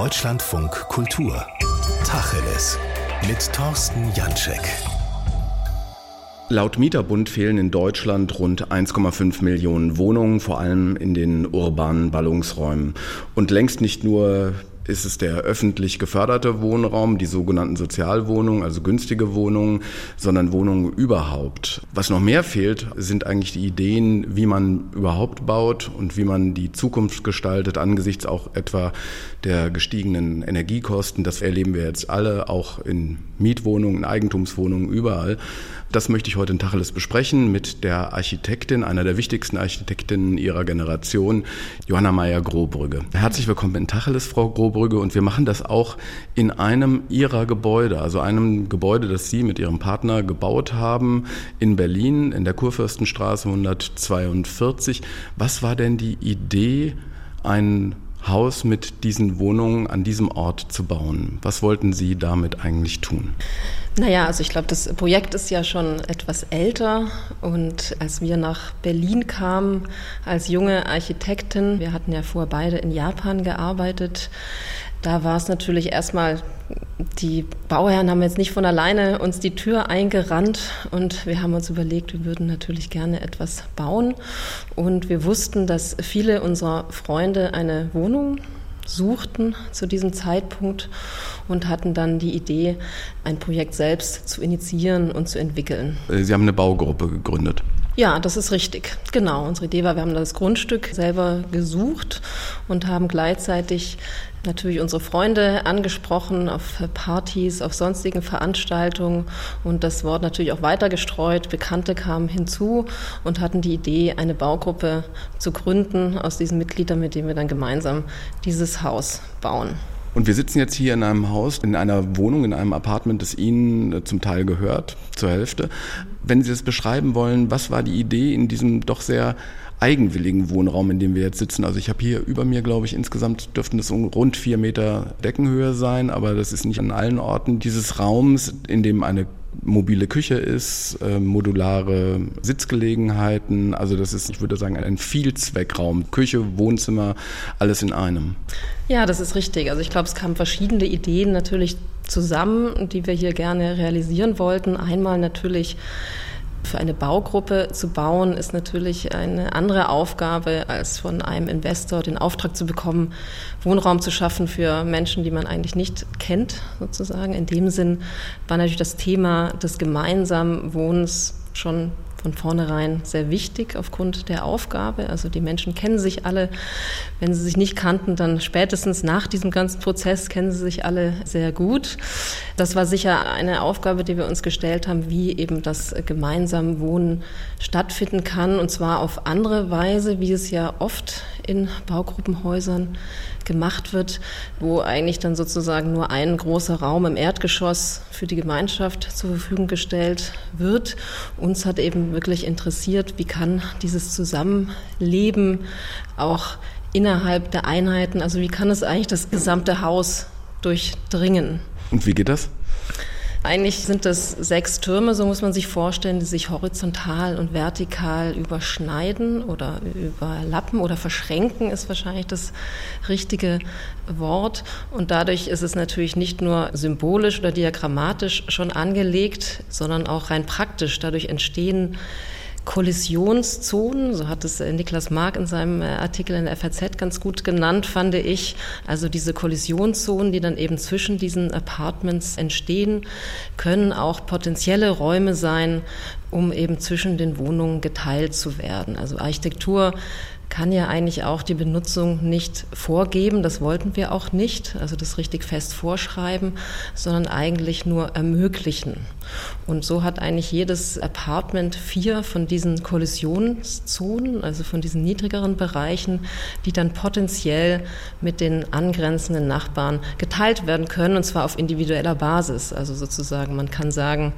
Deutschlandfunk Kultur. Tacheles. Mit Thorsten Janschek. Laut Mieterbund fehlen in Deutschland rund 1,5 Millionen Wohnungen, vor allem in den urbanen Ballungsräumen. Und längst nicht nur ist es der öffentlich geförderte Wohnraum, die sogenannten Sozialwohnungen, also günstige Wohnungen, sondern Wohnungen überhaupt. Was noch mehr fehlt, sind eigentlich die Ideen, wie man überhaupt baut und wie man die Zukunft gestaltet, angesichts auch etwa der gestiegenen Energiekosten. Das erleben wir jetzt alle, auch in Mietwohnungen, in Eigentumswohnungen, überall. Das möchte ich heute in Tacheles besprechen mit der Architektin, einer der wichtigsten Architektinnen ihrer Generation, Johanna Meyer-Grobrügge. Herzlich willkommen in Tacheles, Frau Grobrügge. Und wir machen das auch in einem ihrer Gebäude, also einem Gebäude, das Sie mit Ihrem Partner gebaut haben in Berlin, in der Kurfürstenstraße 142. Was war denn die Idee, ein Haus mit diesen Wohnungen an diesem Ort zu bauen. Was wollten Sie damit eigentlich tun? Naja, also ich glaube, das Projekt ist ja schon etwas älter und als wir nach Berlin kamen als junge Architektin, wir hatten ja vorher beide in Japan gearbeitet, da war es natürlich erstmal, die Bauherren haben jetzt nicht von alleine uns die Tür eingerannt und wir haben uns überlegt, wir würden natürlich gerne etwas bauen. Und wir wussten, dass viele unserer Freunde eine Wohnung suchten zu diesem Zeitpunkt und hatten dann die Idee, ein Projekt selbst zu initiieren und zu entwickeln. Sie haben eine Baugruppe gegründet. Ja, das ist richtig. Genau. Unsere Idee war, wir haben das Grundstück selber gesucht und haben gleichzeitig natürlich unsere Freunde angesprochen auf Partys, auf sonstigen Veranstaltungen und das Wort natürlich auch weiter gestreut. Bekannte kamen hinzu und hatten die Idee, eine Baugruppe zu gründen aus diesen Mitgliedern, mit denen wir dann gemeinsam dieses Haus bauen. Und wir sitzen jetzt hier in einem Haus, in einer Wohnung, in einem Apartment, das Ihnen äh, zum Teil gehört, zur Hälfte. Wenn Sie das beschreiben wollen, was war die Idee in diesem doch sehr eigenwilligen Wohnraum, in dem wir jetzt sitzen. Also ich habe hier über mir, glaube ich, insgesamt dürften es rund vier Meter Deckenhöhe sein, aber das ist nicht an allen Orten dieses Raums, in dem eine mobile Küche ist, äh, modulare Sitzgelegenheiten. Also das ist, ich würde sagen, ein Vielzweckraum. Küche, Wohnzimmer, alles in einem. Ja, das ist richtig. Also ich glaube, es kamen verschiedene Ideen natürlich zusammen, die wir hier gerne realisieren wollten. Einmal natürlich für eine Baugruppe zu bauen, ist natürlich eine andere Aufgabe, als von einem Investor den Auftrag zu bekommen, Wohnraum zu schaffen für Menschen, die man eigentlich nicht kennt, sozusagen. In dem Sinn war natürlich das Thema des gemeinsamen Wohnens schon von vornherein sehr wichtig aufgrund der Aufgabe. Also die Menschen kennen sich alle. Wenn sie sich nicht kannten, dann spätestens nach diesem ganzen Prozess kennen sie sich alle sehr gut. Das war sicher eine Aufgabe, die wir uns gestellt haben, wie eben das gemeinsame Wohnen stattfinden kann. Und zwar auf andere Weise, wie es ja oft in Baugruppenhäusern gemacht wird, wo eigentlich dann sozusagen nur ein großer Raum im Erdgeschoss für die Gemeinschaft zur Verfügung gestellt wird. Uns hat eben wirklich interessiert, wie kann dieses Zusammenleben auch innerhalb der Einheiten, also wie kann es eigentlich das gesamte Haus durchdringen. Und wie geht das? Eigentlich sind das sechs Türme, so muss man sich vorstellen, die sich horizontal und vertikal überschneiden oder überlappen oder verschränken, ist wahrscheinlich das richtige Wort. Und dadurch ist es natürlich nicht nur symbolisch oder diagrammatisch schon angelegt, sondern auch rein praktisch. Dadurch entstehen Kollisionszonen, so hat es äh, Niklas Mark in seinem äh, Artikel in der FAZ ganz gut genannt, fand ich. Also diese Kollisionszonen, die dann eben zwischen diesen Apartments entstehen, können auch potenzielle Räume sein, um eben zwischen den Wohnungen geteilt zu werden. Also Architektur kann ja eigentlich auch die Benutzung nicht vorgeben. Das wollten wir auch nicht, also das richtig fest vorschreiben, sondern eigentlich nur ermöglichen. Und so hat eigentlich jedes Apartment vier von diesen Kollisionszonen, also von diesen niedrigeren Bereichen, die dann potenziell mit den angrenzenden Nachbarn geteilt werden können, und zwar auf individueller Basis. Also sozusagen, man kann sagen,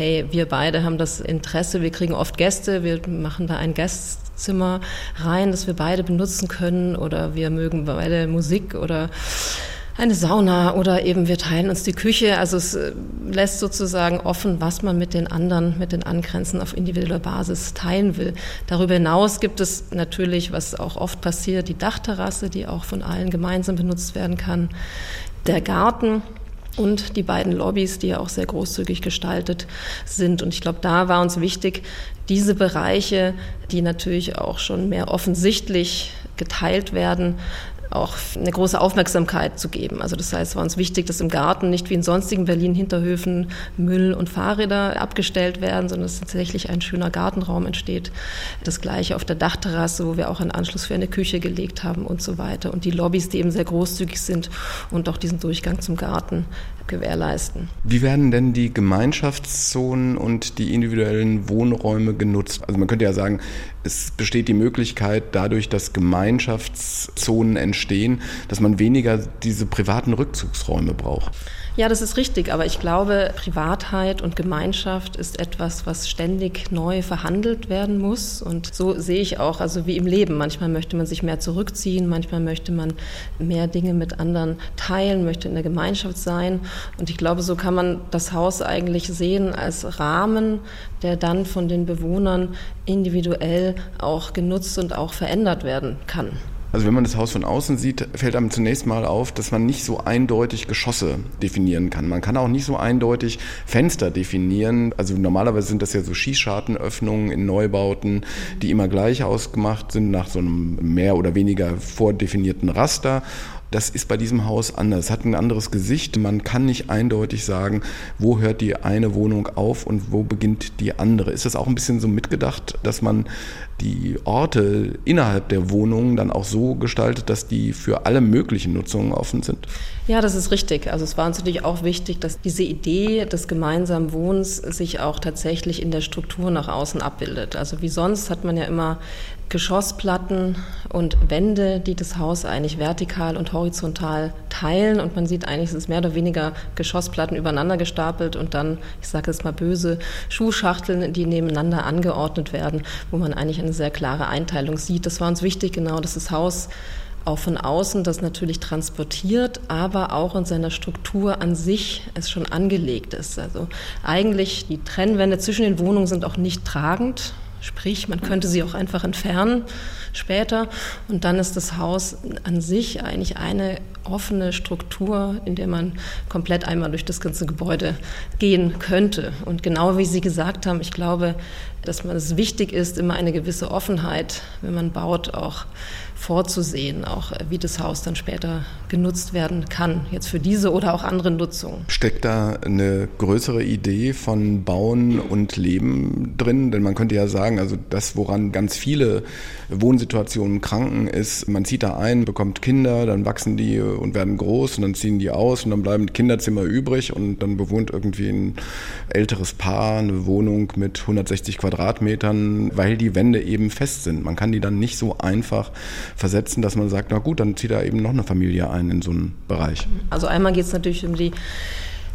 hey, wir beide haben das Interesse, wir kriegen oft Gäste, wir machen da ein Gastzimmer rein, das wir beide benutzen können oder wir mögen beide Musik oder eine Sauna oder eben wir teilen uns die Küche. Also es äh, lässt sozusagen offen, was man mit den anderen, mit den Angrenzen auf individueller Basis teilen will. Darüber hinaus gibt es natürlich, was auch oft passiert, die Dachterrasse, die auch von allen gemeinsam benutzt werden kann, der Garten und die beiden Lobbys, die ja auch sehr großzügig gestaltet sind. Und ich glaube, da war uns wichtig, diese Bereiche, die natürlich auch schon mehr offensichtlich geteilt werden, auch eine große Aufmerksamkeit zu geben. Also das heißt, es war uns wichtig, dass im Garten nicht wie in sonstigen Berlin Hinterhöfen Müll und Fahrräder abgestellt werden, sondern dass tatsächlich ein schöner Gartenraum entsteht. Das gleiche auf der Dachterrasse, wo wir auch einen Anschluss für eine Küche gelegt haben und so weiter. Und die Lobbys, die eben sehr großzügig sind und auch diesen Durchgang zum Garten gewährleisten. Wie werden denn die Gemeinschaftszonen und die individuellen Wohnräume genutzt? Also man könnte ja sagen, es besteht die Möglichkeit, dadurch, dass Gemeinschaftszonen entstehen, dass man weniger diese privaten Rückzugsräume braucht. Ja, das ist richtig, aber ich glaube, Privatheit und Gemeinschaft ist etwas, was ständig neu verhandelt werden muss. Und so sehe ich auch, also wie im Leben. Manchmal möchte man sich mehr zurückziehen, manchmal möchte man mehr Dinge mit anderen teilen, möchte in der Gemeinschaft sein. Und ich glaube, so kann man das Haus eigentlich sehen als Rahmen, der dann von den Bewohnern individuell auch genutzt und auch verändert werden kann. Also wenn man das Haus von außen sieht, fällt einem zunächst mal auf, dass man nicht so eindeutig Geschosse definieren kann. Man kann auch nicht so eindeutig Fenster definieren. Also normalerweise sind das ja so Schießschartenöffnungen in Neubauten, die immer gleich ausgemacht sind nach so einem mehr oder weniger vordefinierten Raster. Das ist bei diesem Haus anders. Es hat ein anderes Gesicht. Man kann nicht eindeutig sagen, wo hört die eine Wohnung auf und wo beginnt die andere. Ist das auch ein bisschen so mitgedacht, dass man die Orte innerhalb der Wohnung dann auch so gestaltet, dass die für alle möglichen Nutzungen offen sind? Ja, das ist richtig. Also es war uns natürlich auch wichtig, dass diese Idee des gemeinsamen Wohnens sich auch tatsächlich in der Struktur nach außen abbildet. Also wie sonst hat man ja immer Geschossplatten und Wände, die das Haus eigentlich vertikal und horizontal teilen. Und man sieht eigentlich, es ist mehr oder weniger Geschossplatten übereinander gestapelt und dann, ich sage es mal böse, Schuhschachteln, die nebeneinander angeordnet werden, wo man eigentlich eine sehr klare Einteilung sieht. Das war uns wichtig, genau, dass das Haus auch von außen das natürlich transportiert, aber auch in seiner Struktur an sich es schon angelegt ist. Also eigentlich die Trennwände zwischen den Wohnungen sind auch nicht tragend. Sprich, man könnte sie auch einfach entfernen später und dann ist das Haus an sich eigentlich eine offene Struktur, in der man komplett einmal durch das ganze Gebäude gehen könnte. Und genau wie Sie gesagt haben, ich glaube, dass man es wichtig ist, immer eine gewisse Offenheit, wenn man baut, auch vorzusehen, auch wie das Haus dann später genutzt werden kann, jetzt für diese oder auch andere Nutzungen. Steckt da eine größere Idee von Bauen und Leben drin? Denn man könnte ja sagen, also das, woran ganz viele Wohnsituationen kranken, ist, man zieht da ein, bekommt Kinder, dann wachsen die und werden groß und dann ziehen die aus und dann bleiben Kinderzimmer übrig und dann bewohnt irgendwie ein älteres Paar eine Wohnung mit 160 Quadratmetern, weil die Wände eben fest sind. Man kann die dann nicht so einfach versetzen, dass man sagt, na gut, dann zieht da eben noch eine Familie ein in so einen Bereich. Also einmal geht es natürlich um die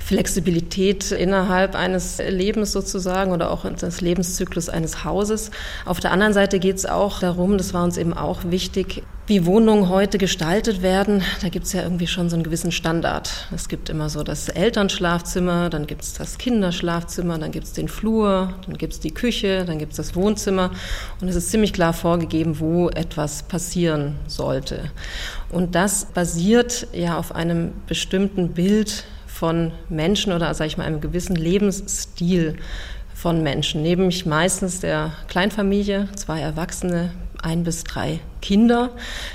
Flexibilität innerhalb eines Lebens sozusagen oder auch des Lebenszyklus eines Hauses. Auf der anderen Seite geht es auch darum, das war uns eben auch wichtig, wie Wohnungen heute gestaltet werden. Da gibt es ja irgendwie schon so einen gewissen Standard. Es gibt immer so das Elternschlafzimmer, dann gibt es das Kinderschlafzimmer, dann gibt es den Flur, dann gibt es die Küche, dann gibt es das Wohnzimmer. Und es ist ziemlich klar vorgegeben, wo etwas passieren sollte. Und das basiert ja auf einem bestimmten Bild von Menschen oder, sage ich mal, einem gewissen Lebensstil von Menschen, nämlich meistens der Kleinfamilie, zwei Erwachsene, ein bis drei Kinder,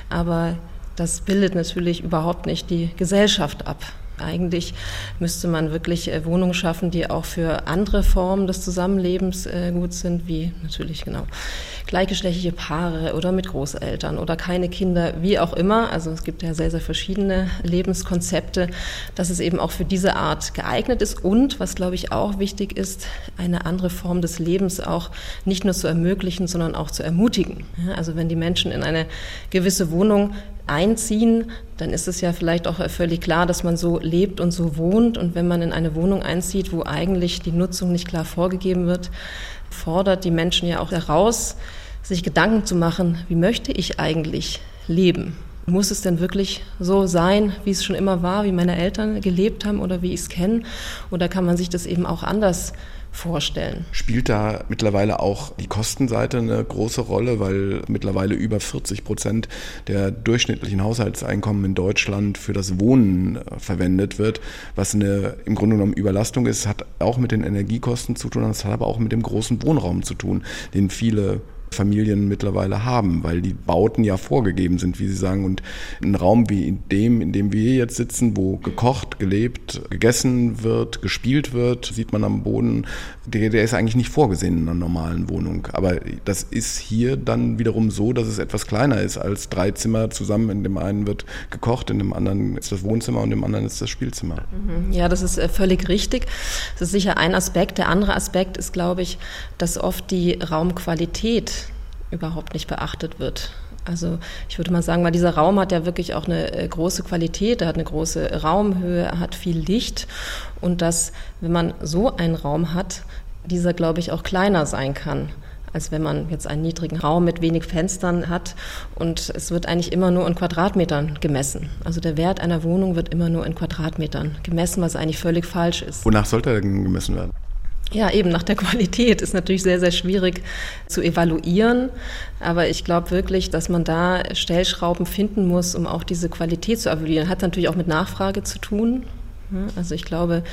aber das bildet natürlich überhaupt nicht die Gesellschaft ab. Eigentlich müsste man wirklich äh, Wohnungen schaffen, die auch für andere Formen des Zusammenlebens äh, gut sind, wie natürlich genau gleichgeschlechtliche Paare oder mit Großeltern oder keine Kinder, wie auch immer. Also es gibt ja sehr, sehr verschiedene Lebenskonzepte, dass es eben auch für diese Art geeignet ist und, was glaube ich auch wichtig ist, eine andere Form des Lebens auch nicht nur zu ermöglichen, sondern auch zu ermutigen. also wenn die Menschen in eine gewisse Wohnung einziehen, dann ist es ja vielleicht auch völlig klar, dass man so lebt und so wohnt. Und wenn man in eine Wohnung einzieht, wo eigentlich die Nutzung nicht klar vorgegeben wird, fordert die Menschen ja auch heraus, sich Gedanken zu machen, wie möchte ich eigentlich leben? muss es denn wirklich so sein, wie es schon immer war, wie meine Eltern gelebt haben oder wie ich es kenne? Oder kann man sich das eben auch anders vorstellen. Spielt da mittlerweile auch die Kostenseite eine große Rolle, weil mittlerweile über 40 Prozent der durchschnittlichen Haushaltseinkommen in Deutschland für das Wohnen äh, verwendet wird, was eine im Grunde genommen Überlastung ist, hat auch mit den Energiekosten zu tun, das hat aber auch mit dem großen Wohnraum zu tun, den viele Familien mittlerweile haben, weil die Bauten ja vorgegeben sind, wie Sie sagen. Und ein Raum wie in dem, in dem wir jetzt sitzen, wo gekocht, gelebt, gegessen wird, gespielt wird, sieht man am Boden, der, der ist eigentlich nicht vorgesehen in einer normalen Wohnung. Aber das ist hier dann wiederum so, dass es etwas kleiner ist als drei Zimmer zusammen. In dem einen wird gekocht, in dem anderen ist das Wohnzimmer und im anderen ist das Spielzimmer. Mhm. Ja, das ist äh, völlig richtig. Das ist sicher ein Aspekt. Der andere Aspekt ist, glaube ich, dass oft die Raumqualität überhaupt nicht beachtet wird. Also ich würde mal sagen, weil dieser Raum hat ja wirklich auch eine äh, große Qualität, er hat eine große Raumhöhe, er hat viel Licht und dass, wenn man so einen Raum hat, dieser, glaube ich, auch kleiner sein kann als wenn man jetzt einen niedrigen Raum mit wenig Fenstern hat. Und es wird eigentlich immer nur in Quadratmetern gemessen. Also der Wert einer Wohnung wird immer nur in Quadratmetern gemessen, was eigentlich völlig falsch ist. Wonach sollte er denn gemessen werden? Ja, eben nach der Qualität ist natürlich sehr, sehr schwierig zu evaluieren. Aber ich glaube wirklich, dass man da Stellschrauben finden muss, um auch diese Qualität zu evaluieren. Hat natürlich auch mit Nachfrage zu tun. Also ich glaube,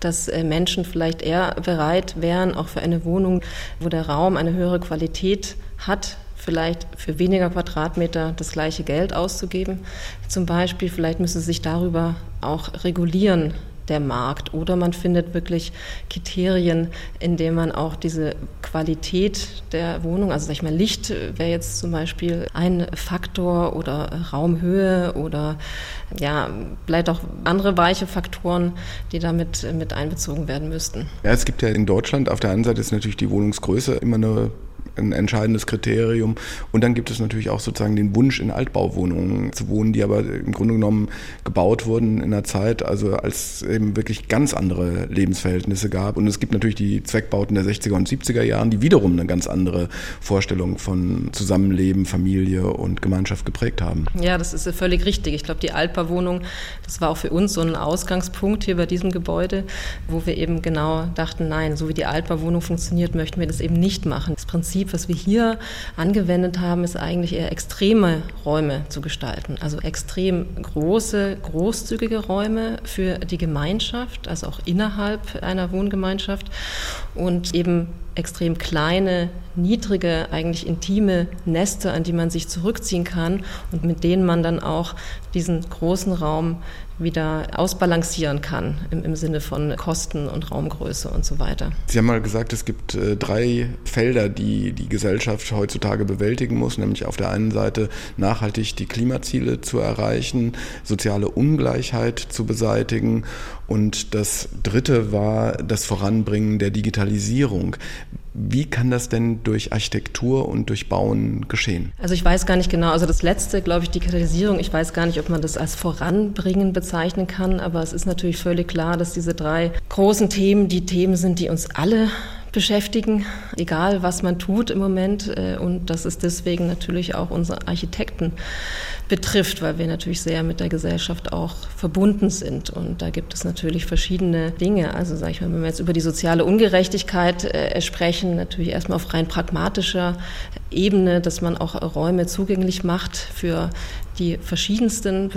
dass äh, Menschen vielleicht eher bereit wären, auch für eine Wohnung, wo der Raum eine höhere Qualität hat, vielleicht für weniger Quadratmeter das gleiche Geld auszugeben. Zum Beispiel, vielleicht müsste sich darüber auch regulieren, der Markt. Oder man findet wirklich Kriterien, indem man auch diese Qualität der Wohnung, also sag ich mal, Licht wäre jetzt zum Beispiel ein Faktor oder Raumhöhe oder ja, vielleicht auch andere weiche Faktoren, die damit mit einbezogen werden müssten. Ja, es gibt ja in Deutschland auf der einen Seite ist natürlich die Wohnungsgröße immer eine ein entscheidendes Kriterium. Und dann gibt es natürlich auch sozusagen den Wunsch, in Altbauwohnungen zu wohnen, die aber im Grunde genommen gebaut wurden in einer Zeit, also als eben wirklich ganz andere Lebensverhältnisse gab. Und es gibt natürlich die Zweckbauten der 60er und 70er Jahren, die wiederum eine ganz andere Vorstellung von Zusammenleben, Familie und Gemeinschaft geprägt haben. Ja, das ist völlig richtig. Ich glaube, die Altbauwohnung, das war auch für uns so ein Ausgangspunkt hier bei diesem Gebäude, wo wir eben genau dachten, nein, so wie die Altbauwohnung funktioniert, möchten wir das eben nicht machen. Das Prinzip Prinzip, was wir hier angewendet haben, ist eigentlich eher extreme Räume zu gestalten. Also extrem große, großzügige Räume für die Gemeinschaft, also auch innerhalb einer Wohngemeinschaft und eben extrem kleine, niedrige, eigentlich intime Nester, an die man sich zurückziehen kann und mit denen man dann auch diesen großen Raum wieder ausbalancieren kann im, im Sinne von Kosten und Raumgröße und so weiter. Sie haben mal gesagt, es gibt äh, drei Felder, die die Gesellschaft heutzutage bewältigen muss, nämlich auf der einen Seite nachhaltig die Klimaziele zu erreichen, soziale Ungleichheit zu beseitigen und das dritte war das Voranbringen der Digitalisierung. Wie kann das denn durch Architektur und durch Bauen geschehen? Also ich weiß gar nicht genau, also das letzte, glaube ich, Digitalisierung, ich weiß gar nicht, ob man das als Voranbringen bezeichnen kann, aber es ist natürlich völlig klar, dass diese drei großen Themen die Themen sind, die uns alle beschäftigen, egal was man tut im Moment. Äh, und das ist deswegen natürlich auch unsere Architekten betrifft, weil wir natürlich sehr mit der Gesellschaft auch verbunden sind. Und da gibt es natürlich verschiedene Dinge. Also sage ich mal, wenn wir jetzt über die soziale Ungerechtigkeit äh, sprechen, natürlich erstmal auf rein pragmatischer Ebene, dass man auch Räume zugänglich macht für die verschiedensten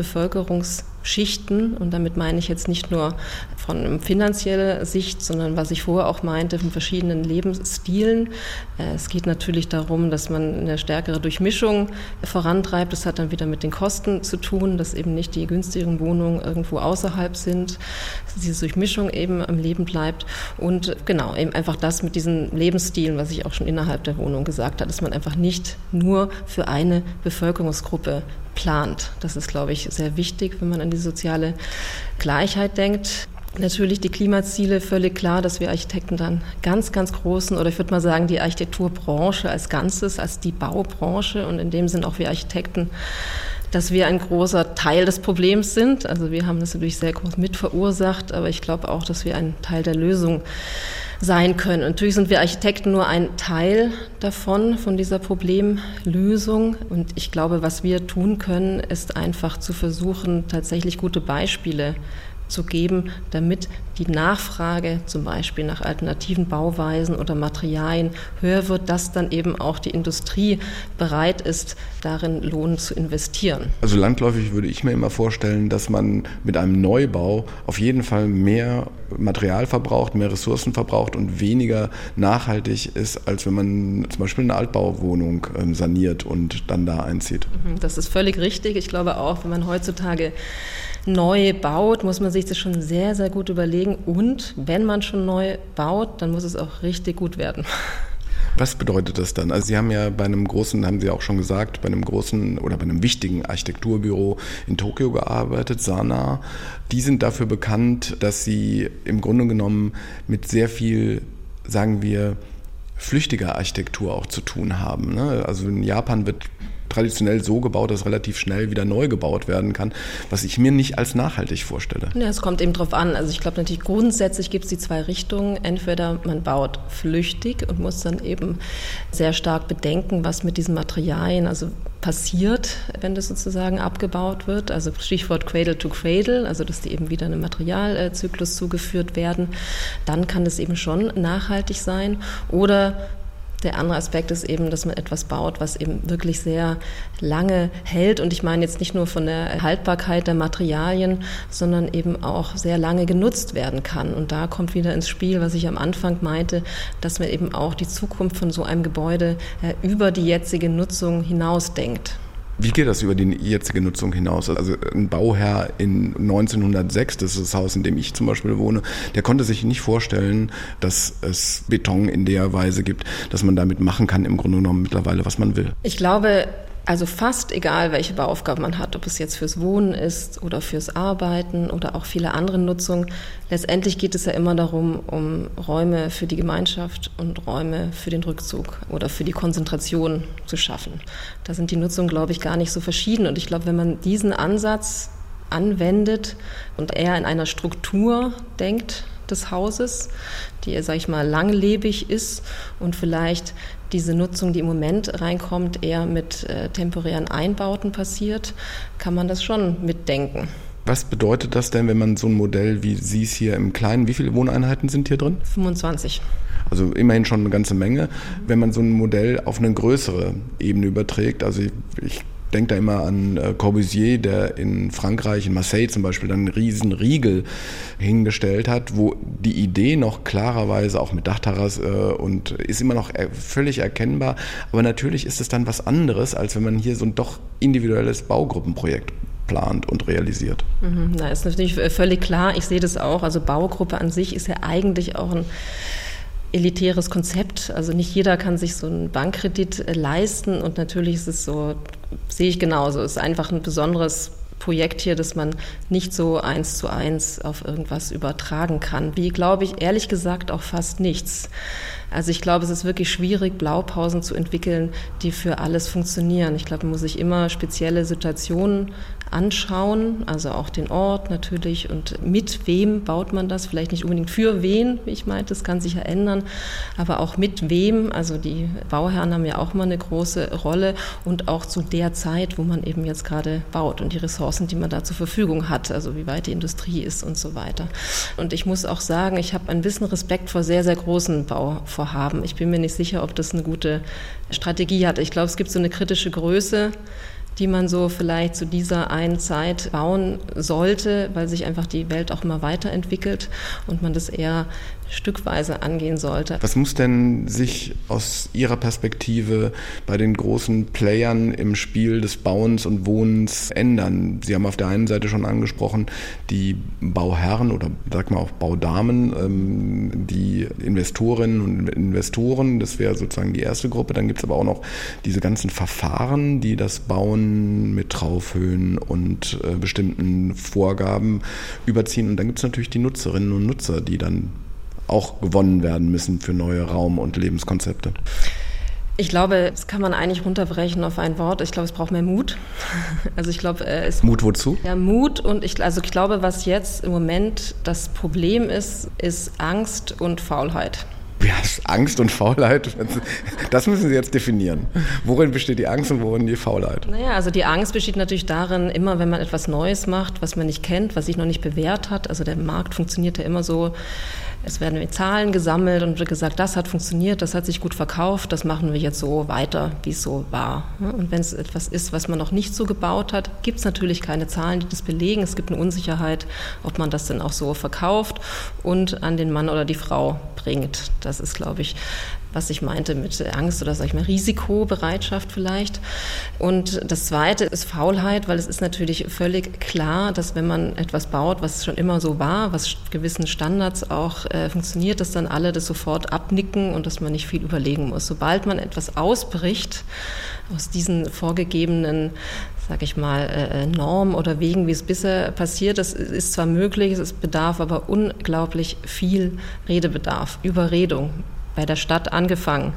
Bevölkerungsschichten. Und damit meine ich jetzt nicht nur von finanzieller Sicht, sondern was ich vorher auch meinte, von verschiedenen Lebensstilen. Äh, es geht natürlich darum, dass man eine stärkere Durchmischung vorantreibt. Das hat dann wieder mit den Kosten zu tun, dass eben nicht die günstigen Wohnungen irgendwo außerhalb sind, dass diese Durchmischung eben am Leben bleibt. Und genau, eben einfach das mit diesen Lebensstilen, was ich auch schon innerhalb der Wohnung gesagt habe, dass man einfach nicht nur für eine Bevölkerungsgruppe plant. Das ist, glaube ich, sehr wichtig, wenn man an die soziale Gleichheit denkt. Natürlich die Klimaziele, völlig klar, dass wir Architekten dann ganz, ganz großen, oder ich würde mal sagen, die Architekturbranche als Ganzes, als die Baubranche und in dem Sinn auch wir Architekten dass wir ein großer Teil des Problems sind. Also wir haben das natürlich sehr groß mitverursacht, aber ich glaube auch, dass wir ein Teil der Lösung sein können. Natürlich sind wir Architekten nur ein Teil davon, von dieser Problemlösung. Und ich glaube, was wir tun können, ist einfach zu versuchen, tatsächlich gute Beispiele zu geben, damit die Nachfrage zum Beispiel nach alternativen Bauweisen oder Materialien höher wird, dass dann eben auch die Industrie bereit ist, darin Lohn zu investieren. Also landläufig würde ich mir immer vorstellen, dass man mit einem Neubau auf jeden Fall mehr Material verbraucht, mehr Ressourcen verbraucht und weniger nachhaltig ist, als wenn man zum Beispiel eine Altbauwohnung ähm, saniert und dann da einzieht. Mhm, das ist völlig richtig. Ich glaube auch, wenn man heutzutage neu baut, muss man sich das schon sehr, sehr gut überlegen. Und wenn man schon neu baut, dann muss es auch richtig gut werden. Was bedeutet das dann? Also Sie haben ja bei einem großen, haben Sie auch schon gesagt, bei einem großen oder bei einem wichtigen Architekturbüro in Tokio gearbeitet, Sana. Die sind dafür bekannt, dass sie im Grunde genommen mit sehr viel, sagen wir, flüchtiger Architektur auch zu tun haben. Ne? Also in Japan wird traditionell so gebaut, dass relativ schnell wieder neu gebaut werden kann, was ich mir nicht als nachhaltig vorstelle. Ja, es kommt eben drauf an. Also ich glaube natürlich grundsätzlich gibt es die zwei Richtungen. Entweder man baut flüchtig und muss dann eben sehr stark bedenken, was mit diesen Materialien, also passiert, wenn das sozusagen abgebaut wird. Also Stichwort Cradle to Cradle, also dass die eben wieder einem Materialzyklus zugeführt werden. Dann kann das eben schon nachhaltig sein. Oder der andere Aspekt ist eben, dass man etwas baut, was eben wirklich sehr lange hält. Und ich meine jetzt nicht nur von der Haltbarkeit der Materialien, sondern eben auch sehr lange genutzt werden kann. Und da kommt wieder ins Spiel, was ich am Anfang meinte, dass man eben auch die Zukunft von so einem Gebäude äh, über die jetzige Nutzung hinaus denkt. Wie geht das über die jetzige Nutzung hinaus? Also ein Bauherr in 1906, das ist das Haus, in dem ich zum Beispiel wohne, der konnte sich nicht vorstellen, dass es Beton in der Weise gibt, dass man damit machen kann, im Grunde genommen mittlerweile, was man will. Ich glaube, also fast egal, welche Bauaufgaben man hat, ob es jetzt fürs Wohnen ist oder fürs Arbeiten oder auch viele andere Nutzungen. Letztendlich geht es ja immer darum, um Räume für die Gemeinschaft und Räume für den Rückzug oder für die Konzentration zu schaffen. Da sind die Nutzungen, glaube ich, gar nicht so verschieden. Und ich glaube, wenn man diesen Ansatz anwendet und eher in einer Struktur denkt, des Hauses, die, sage ich mal, langlebig ist und vielleicht diese Nutzung, die im Moment reinkommt, eher mit äh, temporären Einbauten passiert, kann man das schon mitdenken. Was bedeutet das denn, wenn man so ein Modell wie Sie es hier im Kleinen, wie viele Wohneinheiten sind hier drin? 25. Also immerhin schon eine ganze Menge. Wenn man so ein Modell auf eine größere Ebene überträgt, also ich, ich denke da immer an äh, Corbusier, der in Frankreich, in Marseille zum Beispiel, dann einen riesen Riegel hingestellt hat, wo die Idee noch klarerweise auch mit Dachterrasse äh, und ist immer noch völlig erkennbar. Aber natürlich ist es dann was anderes, als wenn man hier so ein doch individuelles Baugruppenprojekt plant und realisiert. Mhm, na, ist natürlich völlig klar. Ich sehe das auch. Also Baugruppe an sich ist ja eigentlich auch ein elitäres Konzept. Also nicht jeder kann sich so einen Bankkredit äh, leisten und natürlich ist es so, sehe ich genauso, es ist einfach ein besonderes Projekt hier, das man nicht so eins zu eins auf irgendwas übertragen kann. Wie, glaube ich, ehrlich gesagt auch fast nichts. Also ich glaube, es ist wirklich schwierig, Blaupausen zu entwickeln, die für alles funktionieren. Ich glaube, man muss sich immer spezielle Situationen anschauen, also auch den Ort natürlich und mit wem baut man das, vielleicht nicht unbedingt für wen, wie ich meinte, das kann sich ja ändern, aber auch mit wem, also die Bauherren haben ja auch mal eine große Rolle und auch zu der Zeit, wo man eben jetzt gerade baut und die Ressourcen, die man da zur Verfügung hat, also wie weit die Industrie ist und so weiter. Und ich muss auch sagen, ich habe ein bisschen Respekt vor sehr, sehr großen Bauvorhaben. Ich bin mir nicht sicher, ob das eine gute Strategie hat. Ich glaube, es gibt so eine kritische Größe, die man so vielleicht zu dieser einen Zeit bauen sollte, weil sich einfach die Welt auch immer weiterentwickelt und man das eher stückweise angehen sollte. Was muss denn sich aus Ihrer Perspektive bei den großen Playern im Spiel des Bauens und Wohnens ändern? Sie haben auf der einen Seite schon angesprochen, die Bauherren oder sag mal auch Baudamen, ähm, die Investorinnen und Investoren, das wäre sozusagen die erste Gruppe. Dann gibt es aber auch noch diese ganzen Verfahren, die das Bauen mit Traufhöhen und äh, bestimmten Vorgaben überziehen. Und dann gibt es natürlich die Nutzerinnen und Nutzer, die dann auch gewonnen werden müssen für neue Raum- und Lebenskonzepte. Ich glaube, das kann man eigentlich runterbrechen auf ein Wort. Ich glaube, es braucht mehr Mut. Also ich glaube, äh, es Mut wozu? Ja, Mut und ich also ich glaube, was jetzt im Moment das Problem ist, ist Angst und Faulheit. Ja, Angst und Faulheit, das müssen Sie jetzt definieren. Worin besteht die Angst und worin die Faulheit? Naja, also die Angst besteht natürlich darin, immer wenn man etwas Neues macht, was man nicht kennt, was sich noch nicht bewährt hat. Also der Markt funktioniert ja immer so, es werden Zahlen gesammelt und wird gesagt, das hat funktioniert, das hat sich gut verkauft, das machen wir jetzt so weiter, wie es so war. Und wenn es etwas ist, was man noch nicht so gebaut hat, gibt es natürlich keine Zahlen, die das belegen. Es gibt eine Unsicherheit, ob man das denn auch so verkauft und an den Mann oder die Frau bringt. Das ist, glaube ich, was ich meinte mit Angst oder sag ich mal Risikobereitschaft vielleicht. Und das zweite ist Faulheit, weil es ist natürlich völlig klar, dass wenn man etwas baut, was schon immer so war, was gewissen Standards auch äh, funktioniert, dass dann alle das sofort abnicken und dass man nicht viel überlegen muss. Sobald man etwas ausbricht aus diesen vorgegebenen sag ich mal, äh, Normen oder Wegen, wie es bisher passiert. Das ist zwar möglich, es bedarf aber unglaublich viel Redebedarf, Überredung, bei der Stadt angefangen.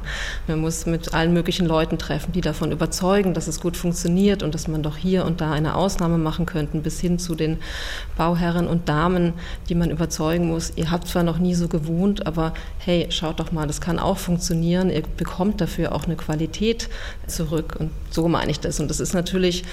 Man muss mit allen möglichen Leuten treffen, die davon überzeugen, dass es gut funktioniert und dass man doch hier und da eine Ausnahme machen könnte, bis hin zu den Bauherren und Damen, die man überzeugen muss. Ihr habt zwar noch nie so gewohnt, aber hey, schaut doch mal, das kann auch funktionieren. Ihr bekommt dafür auch eine Qualität zurück. Und so meine ich das. Und das ist natürlich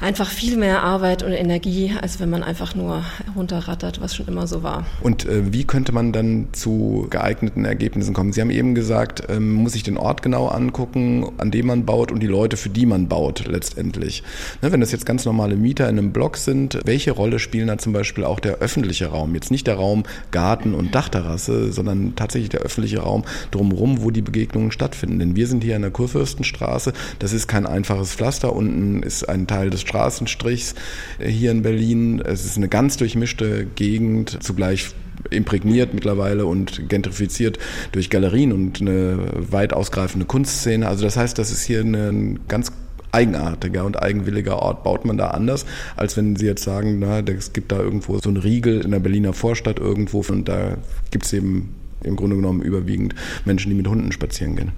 einfach viel mehr Arbeit und Energie, als wenn man einfach nur runterrattert, was schon immer so war. Und äh, wie könnte man dann zu geeigneten Ergebnissen kommen? Sie haben eben gesagt, ähm, muss sich den Ort genau angucken, an dem man baut und die Leute, für die man baut letztendlich. Ne, wenn das jetzt ganz normale Mieter in einem Block sind, welche Rolle spielen da zum Beispiel auch der öffentliche Raum? Jetzt nicht der Raum Garten und Dachterrasse, sondern tatsächlich der öffentliche Raum drumherum, wo die Begegnungen stattfinden. Denn wir sind hier an der Kurfürstenstraße, das ist kein einfaches Pflaster, unten ist ein Teil des Straßenstrichs äh, hier in Berlin. Es ist eine ganz durchmischte Gegend, zugleich imprägniert mittlerweile und gentrifiziert durch Galerien und eine weit ausgreifende Kunstszene. Also das heißt, das ist hier ein ganz eigenartiger und eigenwilliger Ort. Baut man da anders, als wenn Sie jetzt sagen, na, es gibt da irgendwo so einen Riegel in der Berliner Vorstadt irgendwo und da gibt es eben im Grunde genommen überwiegend Menschen, die mit Hunden spazieren gehen.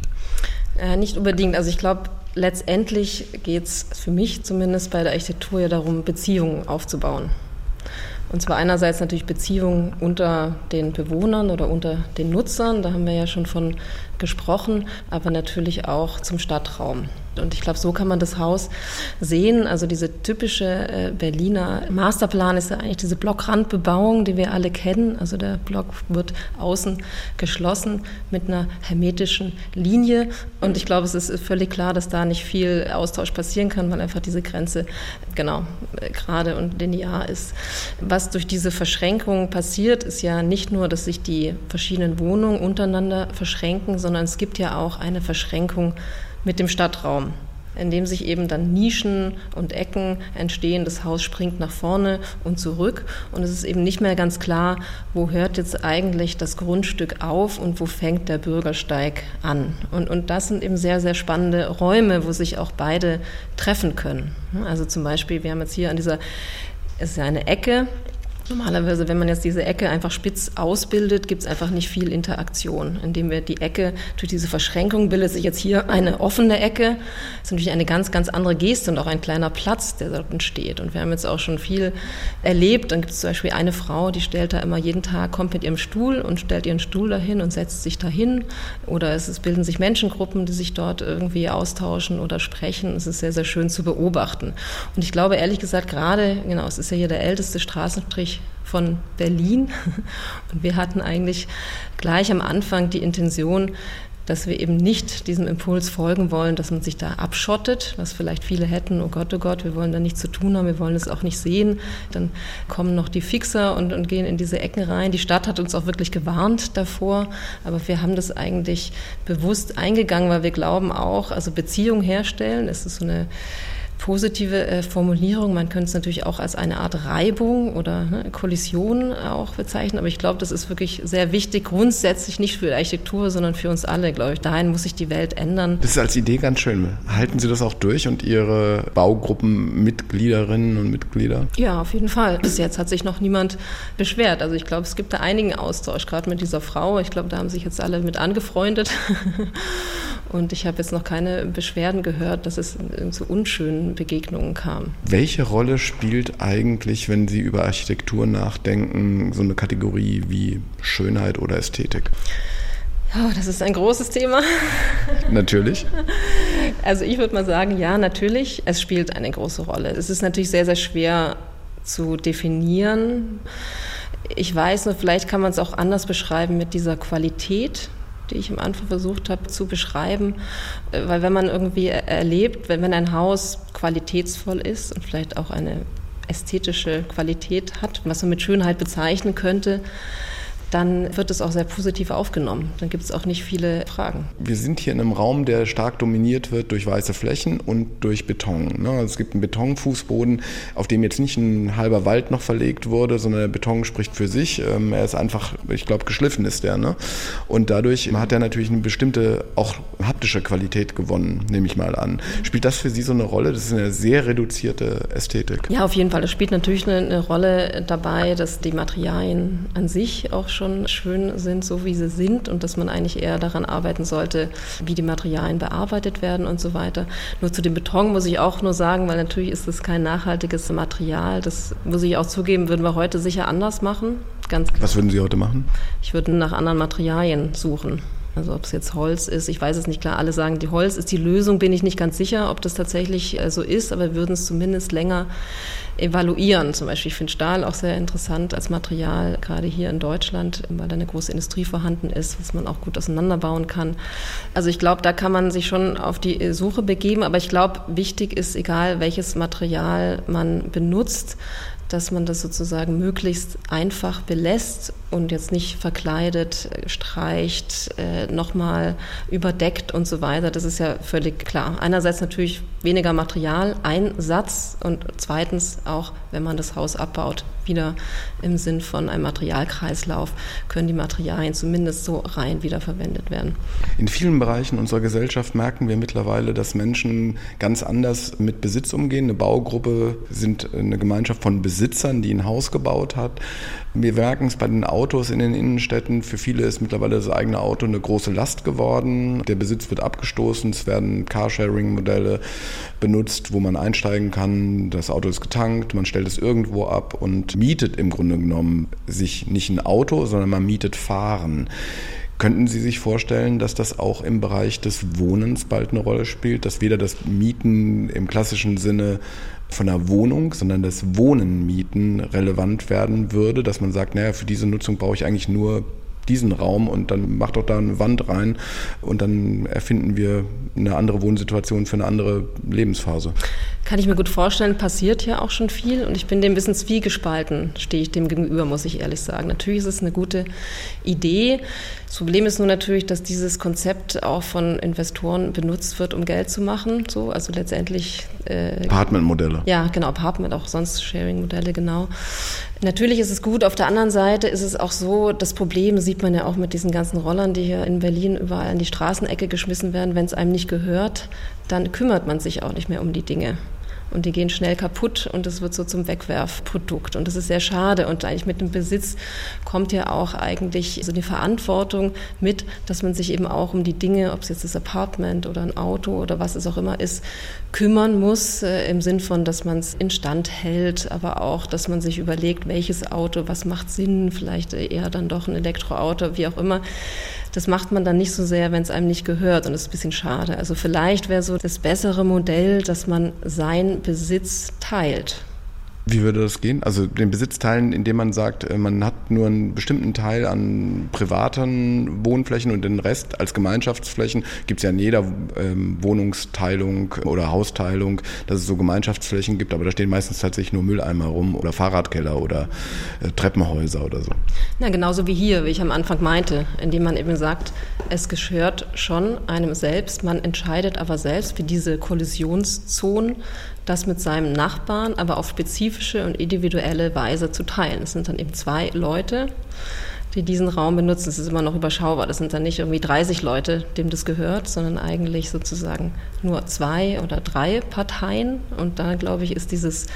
Äh, nicht unbedingt. Also ich glaube, letztendlich geht es für mich zumindest bei der Architektur ja darum, Beziehungen aufzubauen. Und zwar einerseits natürlich Beziehungen unter den Bewohnern oder unter den Nutzern, da haben wir ja schon von gesprochen, aber natürlich auch zum Stadtraum. Und ich glaube, so kann man das Haus sehen. Also diese typische äh, Berliner Masterplan ist ja eigentlich diese Blockrandbebauung, die wir alle kennen. Also der Block wird außen geschlossen mit einer hermetischen Linie. Und ich glaube, es ist völlig klar, dass da nicht viel Austausch passieren kann, weil einfach diese Grenze genau gerade und linear ist. Was durch diese Verschränkung passiert, ist ja nicht nur, dass sich die verschiedenen Wohnungen untereinander verschränken, sondern es gibt ja auch eine Verschränkung mit dem Stadtraum in dem sich eben dann Nischen und Ecken entstehen. Das Haus springt nach vorne und zurück und es ist eben nicht mehr ganz klar, wo hört jetzt eigentlich das Grundstück auf und wo fängt der Bürgersteig an. Und, und das sind eben sehr, sehr spannende Räume, wo sich auch beide treffen können. Also zum Beispiel, wir haben jetzt hier an dieser, es ist ja eine Ecke, Normalerweise, wenn man jetzt diese Ecke einfach spitz ausbildet, gibt es einfach nicht viel Interaktion. Indem wir die Ecke durch diese Verschränkung bildet sich jetzt hier eine offene Ecke. Das ist natürlich eine ganz, ganz andere Geste und auch ein kleiner Platz, der dort entsteht. Und wir haben jetzt auch schon viel erlebt. Dann gibt es zum Beispiel eine Frau, die stellt da immer jeden Tag, kommt mit ihrem Stuhl und stellt ihren Stuhl dahin und setzt sich dahin. Oder es bilden sich Menschengruppen, die sich dort irgendwie austauschen oder sprechen. Es ist sehr, sehr schön zu beobachten. Und ich glaube ehrlich gesagt, gerade, genau, es ist ja hier der älteste Straßenstrich von Berlin. Und wir hatten eigentlich gleich am Anfang die Intention, dass wir eben nicht diesem Impuls folgen wollen, dass man sich da abschottet, was vielleicht viele hätten, oh Gott, oh Gott, wir wollen da nichts zu tun haben, wir wollen es auch nicht sehen. Dann kommen noch die Fixer und, und gehen in diese Ecken rein. Die Stadt hat uns auch wirklich gewarnt davor, aber wir haben das eigentlich bewusst eingegangen, weil wir glauben auch, also Beziehung herstellen, es ist so eine positive äh, Formulierung. Man könnte es natürlich auch als eine Art Reibung oder ne, Kollision auch bezeichnen, aber ich glaube, das ist wirklich sehr wichtig, grundsätzlich nicht für die Architektur, sondern für uns alle, glaube ich. Dahin muss sich die Welt ändern. Das ist als Idee ganz schön. Halten Sie das auch durch und Ihre Baugruppenmitgliederinnen und Mitglieder? Ja, auf jeden Fall. Bis jetzt hat sich noch niemand beschwert. Also ich glaube, es gibt da einigen Austausch, gerade mit dieser Frau. Ich glaube, da haben sich jetzt alle mit angefreundet. Und ich habe jetzt noch keine Beschwerden gehört, dass es zu unschönen Begegnungen kam. Welche Rolle spielt eigentlich, wenn Sie über Architektur nachdenken, so eine Kategorie wie Schönheit oder Ästhetik? Oh, das ist ein großes Thema. Natürlich. Also ich würde mal sagen, ja, natürlich, es spielt eine große Rolle. Es ist natürlich sehr, sehr schwer zu definieren. Ich weiß nur, vielleicht kann man es auch anders beschreiben mit dieser Qualität, die ich am Anfang versucht habe zu beschreiben. Äh, weil wenn man irgendwie erlebt, wenn, wenn ein Haus qualitätsvoll ist und vielleicht auch eine ästhetische Qualität hat, was man mit Schönheit bezeichnen könnte, dann wird es auch sehr positiv aufgenommen. Dann gibt es auch nicht viele Fragen. Wir sind hier in einem Raum, der stark dominiert wird durch weiße Flächen und durch Beton. Ne? Also es gibt einen Betonfußboden, auf dem jetzt nicht ein halber Wald noch verlegt wurde, sondern der Beton spricht für sich. Ähm, er ist einfach, ich glaube, geschliffen ist der. Ne? Und dadurch hat er natürlich eine bestimmte, auch haptische Qualität gewonnen, nehme ich mal an. Spielt das für Sie so eine Rolle? Das ist eine sehr reduzierte Ästhetik. Ja, auf jeden Fall. Es spielt natürlich eine, eine Rolle dabei, dass die Materialien an sich auch schon schön sind, so wie sie sind und dass man eigentlich eher daran arbeiten sollte, wie die Materialien bearbeitet werden und so weiter. Nur zu dem Beton muss ich auch nur sagen, weil natürlich ist es kein nachhaltiges Material. Das muss ich auch zugeben, würden wir heute sicher anders machen. Ganz klar. Was würden Sie heute machen? Ich würde nach anderen Materialien suchen. Also ob es jetzt Holz ist, ich weiß es nicht klar. Alle sagen, die Holz ist die Lösung, bin ich nicht ganz sicher, ob das tatsächlich äh, so ist, aber wir würden es zumindest länger evaluieren. Zum Beispiel, ich finde Stahl auch sehr interessant als Material, gerade hier in Deutschland, weil da eine große Industrie vorhanden ist, was man auch gut auseinanderbauen kann. Also ich glaube, da kann man sich schon auf die Suche begeben, aber ich glaube, wichtig ist, egal welches Material man benutzt, dass man das sozusagen möglichst einfach belässt und jetzt nicht verkleidet, streicht, äh, nochmal überdeckt und so weiter. Das ist ja völlig klar. Einerseits natürlich weniger Materialeinsatz und zweitens auch, wenn man das Haus abbaut, wieder im Sinn von einem Materialkreislauf, können die Materialien zumindest so rein wiederverwendet werden. In vielen Bereichen unserer Gesellschaft merken wir mittlerweile, dass Menschen ganz anders mit Besitz umgehen. Eine Baugruppe sind eine Gemeinschaft von Besitzern, die ein Haus gebaut hat. Wir merken es bei den Autos in den Innenstädten. Für viele ist mittlerweile das eigene Auto eine große Last geworden. Der Besitz wird abgestoßen. Es werden Carsharing-Modelle benutzt, wo man einsteigen kann. Das Auto ist getankt, man stellt es irgendwo ab und mietet im Grunde genommen sich nicht ein Auto, sondern man mietet Fahren. Könnten Sie sich vorstellen, dass das auch im Bereich des Wohnens bald eine Rolle spielt, dass weder das Mieten im klassischen Sinne von einer Wohnung, sondern das Wohnen mieten relevant werden würde, dass man sagt, naja, für diese Nutzung brauche ich eigentlich nur diesen Raum und dann mach doch da eine Wand rein und dann erfinden wir eine andere Wohnsituation für eine andere Lebensphase. Kann ich mir gut vorstellen, passiert ja auch schon viel und ich bin dem ein bisschen zwiegespalten, stehe ich dem gegenüber, muss ich ehrlich sagen. Natürlich ist es eine gute Idee. Das Problem ist nur natürlich, dass dieses Konzept auch von Investoren benutzt wird, um Geld zu machen. So, also letztendlich. Äh, Apartment-Modelle. Ja, genau, Apartment, auch sonst Sharing-Modelle, genau. Natürlich ist es gut. Auf der anderen Seite ist es auch so, das Problem sieht man ja auch mit diesen ganzen Rollern, die hier in Berlin überall an die Straßenecke geschmissen werden. Wenn es einem nicht gehört, dann kümmert man sich auch nicht mehr um die Dinge und die gehen schnell kaputt und es wird so zum Wegwerfprodukt und das ist sehr schade und eigentlich mit dem Besitz kommt ja auch eigentlich so die Verantwortung mit, dass man sich eben auch um die Dinge, ob es jetzt das Apartment oder ein Auto oder was es auch immer ist, kümmern muss äh, im Sinn von, dass man es instand hält, aber auch, dass man sich überlegt, welches Auto, was macht Sinn, vielleicht eher dann doch ein Elektroauto, wie auch immer. Das macht man dann nicht so sehr, wenn es einem nicht gehört und das ist ein bisschen schade. Also vielleicht wäre so das bessere Modell, dass man sein Besitz teilt. Wie würde das gehen? Also den Besitz teilen, indem man sagt, äh, man hat nur einen bestimmten Teil an privaten Wohnflächen und den Rest als Gemeinschaftsflächen. Gibt es ja in jeder ähm, Wohnungsteilung oder Hausteilung, dass es so Gemeinschaftsflächen gibt, aber da stehen meistens tatsächlich nur Mülleimer rum oder Fahrradkeller oder äh, Treppenhäuser oder so. Na, genauso wie hier, wie ich am Anfang meinte, indem man eben sagt, es gehört schon einem selbst, man entscheidet aber selbst, wie diese Kollisionszonen das mit seinem Nachbarn, aber auf spezifische und individuelle Weise zu teilen. Es sind dann eben zwei Leute, die diesen Raum benutzen. Es ist immer noch überschaubar. Das sind dann nicht irgendwie 30 Leute, dem das gehört, sondern eigentlich sozusagen nur zwei oder drei Parteien. Und da, glaube ich, ist dieses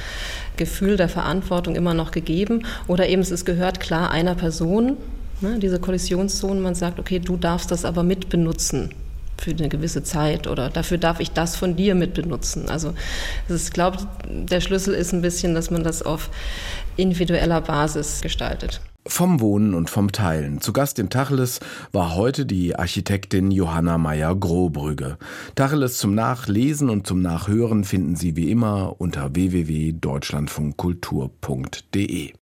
Gefühl der Verantwortung immer noch gegeben. Oder eben es gehört klar einer Person, ne, diese Kollisionszonen. Man sagt, okay, du darfst das aber mitbenutzen für eine gewisse Zeit oder dafür darf ich das von dir mit benutzen. Also ich glaube, der Schlüssel ist ein bisschen, dass man das auf individueller Basis gestaltet. Vom Wohnen und vom Teilen. Zu Gast im Tacheles war heute die Architektin Johanna Meyer-Grobrügge. Tacheles zum Nachlesen und zum Nachhören finden Sie wie immer unter www.deutschlandfunkkultur.de.